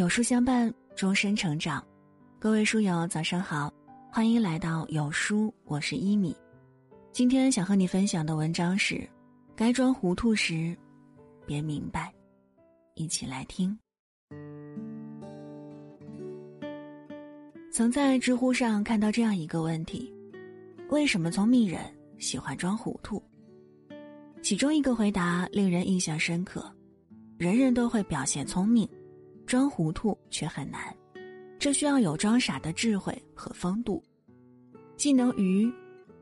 有书相伴，终身成长。各位书友，早上好，欢迎来到有书，我是一米。今天想和你分享的文章是：该装糊涂时，别明白。一起来听。曾在知乎上看到这样一个问题：为什么聪明人喜欢装糊涂？其中一个回答令人印象深刻：人人都会表现聪明。装糊涂却很难，这需要有装傻的智慧和风度，既能愚，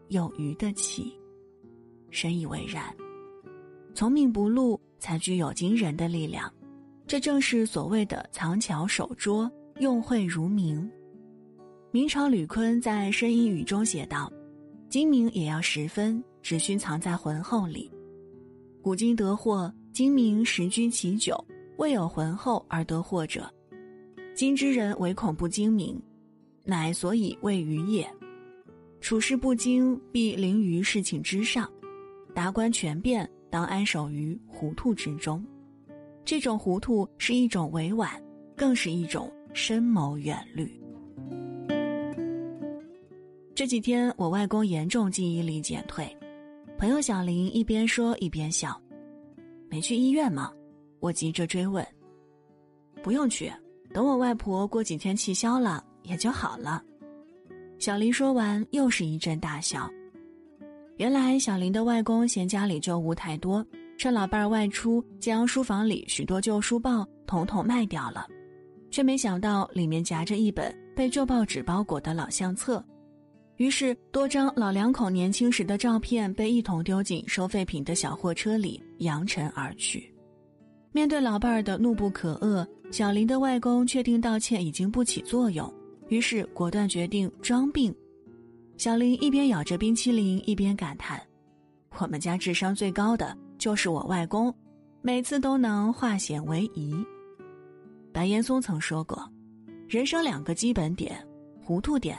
又愚得起。深以为然，聪明不露才具有惊人的力量，这正是所谓的藏巧守拙，用晦如明。明朝吕坤在《申音语》中写道：“精明也要十分，只需藏在浑厚里。古今得货，精明实居其九。”未有浑厚而得祸者，今之人唯恐不精明，乃所以谓愚也。处事不精，必凌于事情之上；达观全变，当安守于糊涂之中。这种糊涂是一种委婉，更是一种深谋远虑。这几天，我外公严重记忆力减退，朋友小林一边说一边笑：“没去医院吗？”我急着追问：“不用去，等我外婆过几天气消了，也就好了。”小林说完，又是一阵大笑。原来小林的外公嫌家里旧物太多，趁老伴儿外出，将书房里许多旧书报统统卖掉了，却没想到里面夹着一本被旧报纸包裹的老相册，于是多张老两口年轻时的照片被一同丢进收废品的小货车里，扬尘而去。面对老伴儿的怒不可遏，小林的外公确定道歉已经不起作用，于是果断决定装病。小林一边咬着冰淇淋，一边感叹：“我们家智商最高的就是我外公，每次都能化险为夷。”白岩松曾说过：“人生两个基本点，糊涂点，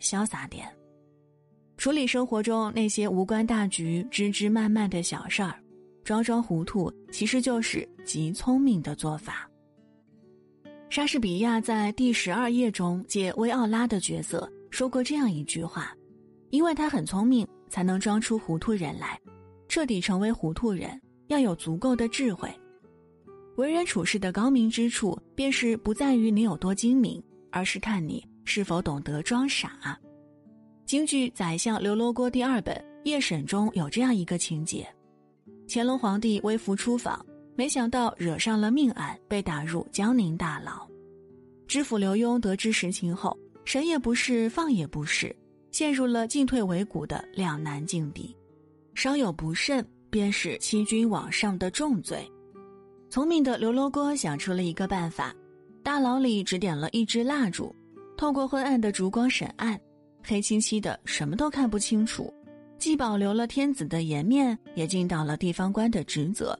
潇洒点。处理生活中那些无关大局、枝枝蔓蔓的小事儿。”装装糊涂其实就是极聪明的做法。莎士比亚在第十二页中借薇奥拉的角色说过这样一句话：“因为他很聪明，才能装出糊涂人来。彻底成为糊涂人，要有足够的智慧。为人处事的高明之处，便是不在于你有多精明，而是看你是否懂得装傻。”京剧《宰相刘罗锅》第二本夜审中有这样一个情节。乾隆皇帝微服出访，没想到惹上了命案，被打入江宁大牢。知府刘墉得知实情后，神也不是，放也不是，陷入了进退维谷的两难境地。稍有不慎，便是欺君罔上的重罪。聪明的刘罗锅想出了一个办法，大牢里只点了一支蜡烛，透过昏暗的烛光审案，黑漆漆的，什么都看不清楚。既保留了天子的颜面，也尽到了地方官的职责。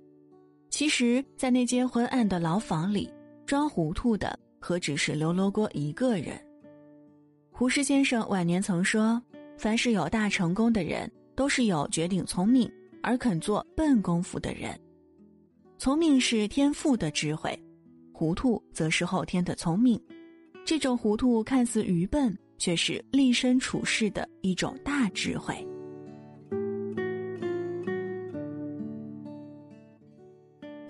其实，在那间昏暗的牢房里，装糊涂的何止是刘罗锅一个人。胡适先生晚年曾说：“凡是有大成功的人，都是有绝顶聪明而肯做笨功夫的人。聪明是天赋的智慧，糊涂则是后天的聪明。这种糊涂看似愚笨，却是立身处世的一种大智慧。”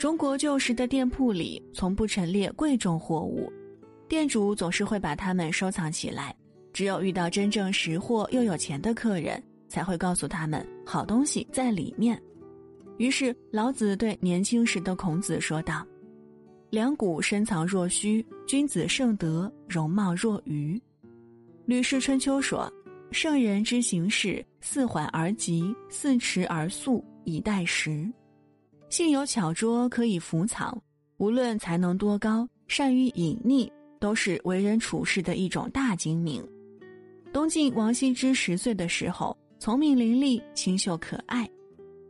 中国旧时的店铺里从不陈列贵重货物，店主总是会把它们收藏起来。只有遇到真正识货又有钱的客人，才会告诉他们好东西在里面。于是老子对年轻时的孔子说道：“两股深藏若虚，君子盛德，容貌若愚。”吕氏春秋说：“圣人之行事，似缓而急，似迟而速，以待时。”性有巧拙，可以伏藏。无论才能多高，善于隐匿，都是为人处事的一种大精明。东晋王羲之十岁的时候，聪明伶俐，清秀可爱。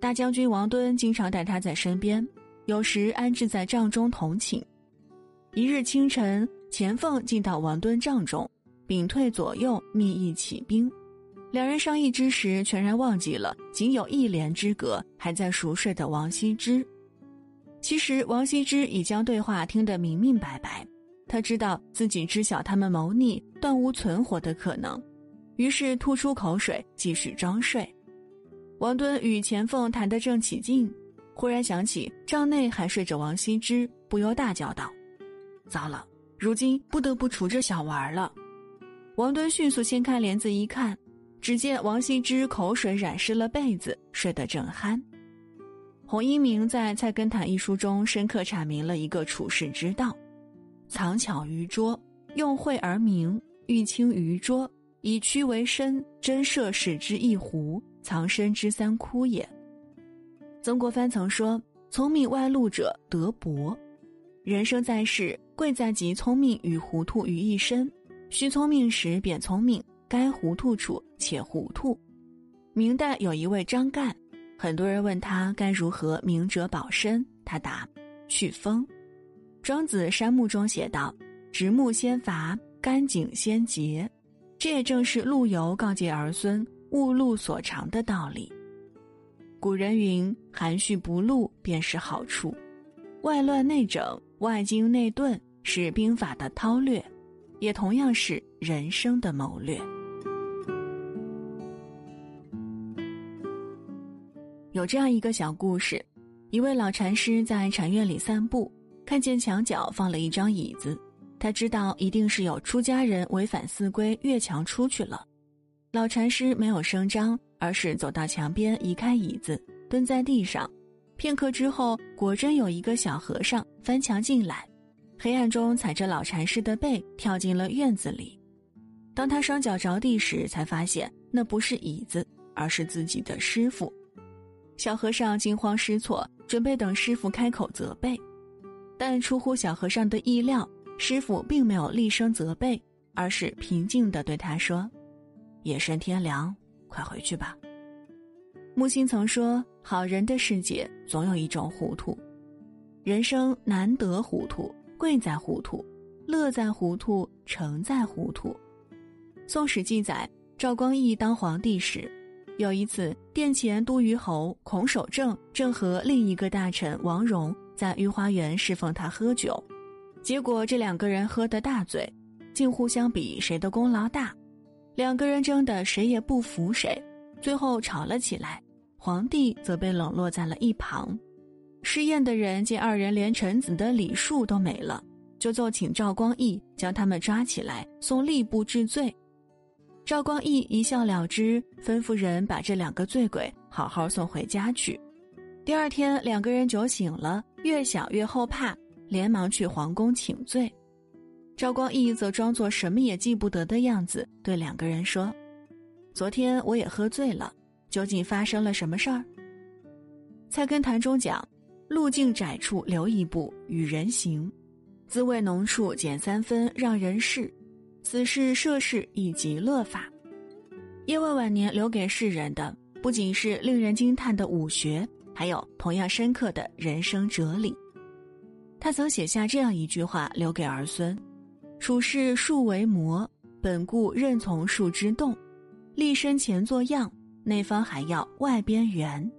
大将军王敦经常带他在身边，有时安置在帐中同寝。一日清晨，钱凤进到王敦帐中，屏退左右，密议起兵。两人商议之时，全然忘记了仅有一帘之隔，还在熟睡的王羲之。其实王羲之已将对话听得明明白白，他知道自己知晓他们谋逆，断无存活的可能，于是吐出口水，继续装睡。王敦与钱凤谈得正起劲，忽然想起帐内还睡着王羲之，不由大叫道：“糟了，如今不得不除这小娃了。”王敦迅速掀开帘子一看，只见王羲之口水染湿了被子，睡得正酣。洪一鸣在《菜根谭》一书中深刻阐明了一个处世之道。藏巧于拙，用晦而明，欲清于拙，以屈为伸，真设使之一弧，藏身之三窟也。曾国藩曾说：“聪明外露者得博。”人生在世，贵在集聪明与糊涂于一身。需聪明时便聪明，该糊涂处且糊涂。明代有一位张干，很多人问他该如何明哲保身，他答：“去风。”庄子《山木》中写道：“直木先伐，干井先竭。”这也正是陆游告诫儿孙勿露所长的道理。古人云：“含蓄不露便是好处。”外乱内整、外精内钝是兵法的韬略，也同样是人生的谋略。有这样一个小故事：一位老禅师在禅院里散步。看见墙角放了一张椅子，他知道一定是有出家人违反寺规越墙出去了。老禅师没有声张，而是走到墙边移开椅子，蹲在地上。片刻之后，果真有一个小和尚翻墙进来，黑暗中踩着老禅师的背跳进了院子里。当他双脚着地时，才发现那不是椅子，而是自己的师傅。小和尚惊慌失措，准备等师傅开口责备。但出乎小和尚的意料，师傅并没有厉声责备，而是平静地对他说：“夜深天凉，快回去吧。”木心曾说：“好人的世界总有一种糊涂，人生难得糊涂，贵在糊涂，乐在糊涂，成在糊涂。”《宋史》记载，赵光义当皇帝时，有一次殿前都虞侯孔守正正和另一个大臣王戎。在御花园侍奉他喝酒，结果这两个人喝得大醉，近乎相比谁的功劳大，两个人争得谁也不服谁，最后吵了起来。皇帝则被冷落在了一旁。试宴的人见二人连臣子的礼数都没了，就奏请赵光义将他们抓起来送吏部治罪。赵光义一笑了之，吩咐人把这两个醉鬼好好送回家去。第二天，两个人酒醒了，越想越后怕，连忙去皇宫请罪。赵光义则装作什么也记不得的样子，对两个人说：“昨天我也喝醉了，究竟发生了什么事儿？”《菜根谭》中讲：“路径窄处留一步，与人行；滋味浓处减三分，让人试。此事涉世以极乐法。”叶问晚年留给世人的，不仅是令人惊叹的武学。还有同样深刻的人生哲理，他曾写下这样一句话留给儿孙：“处世树为魔，本固任从树之动，立身前作样，内方还要外边圆。”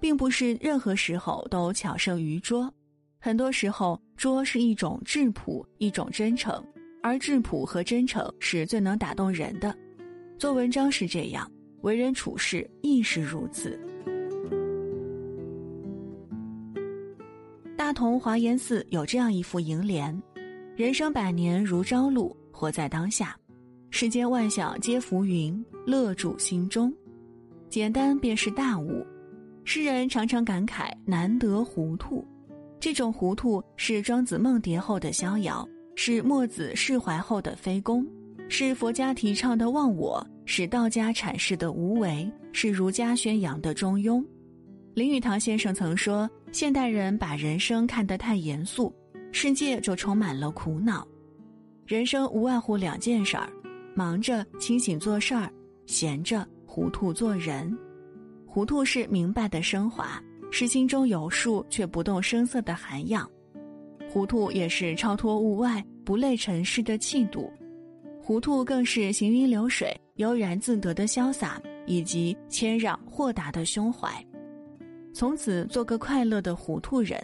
并不是任何时候都巧胜于拙，很多时候拙是一种质朴，一种真诚，而质朴和真诚是最能打动人的。做文章是这样，为人处事亦是如此。大同华严寺有这样一副楹联：“人生百年如朝露，活在当下，世间万象皆浮云，乐住心中。”简单便是大悟。诗人常常感慨难得糊涂，这种糊涂是庄子梦蝶后的逍遥，是墨子释怀后的非攻，是佛家提倡的忘我，是道家阐释的无为，是儒家宣扬的中庸。林语堂先生曾说：“现代人把人生看得太严肃，世界就充满了苦恼。人生无外乎两件事儿：忙着清醒做事儿，闲着糊涂做人。糊涂是明白的升华，是心中有数却不动声色的涵养；糊涂也是超脱物外、不累尘世的气度；糊涂更是行云流水、悠然自得的潇洒，以及谦让豁达的胸怀。”从此做个快乐的糊涂人，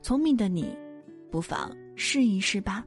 聪明的你，不妨试一试吧。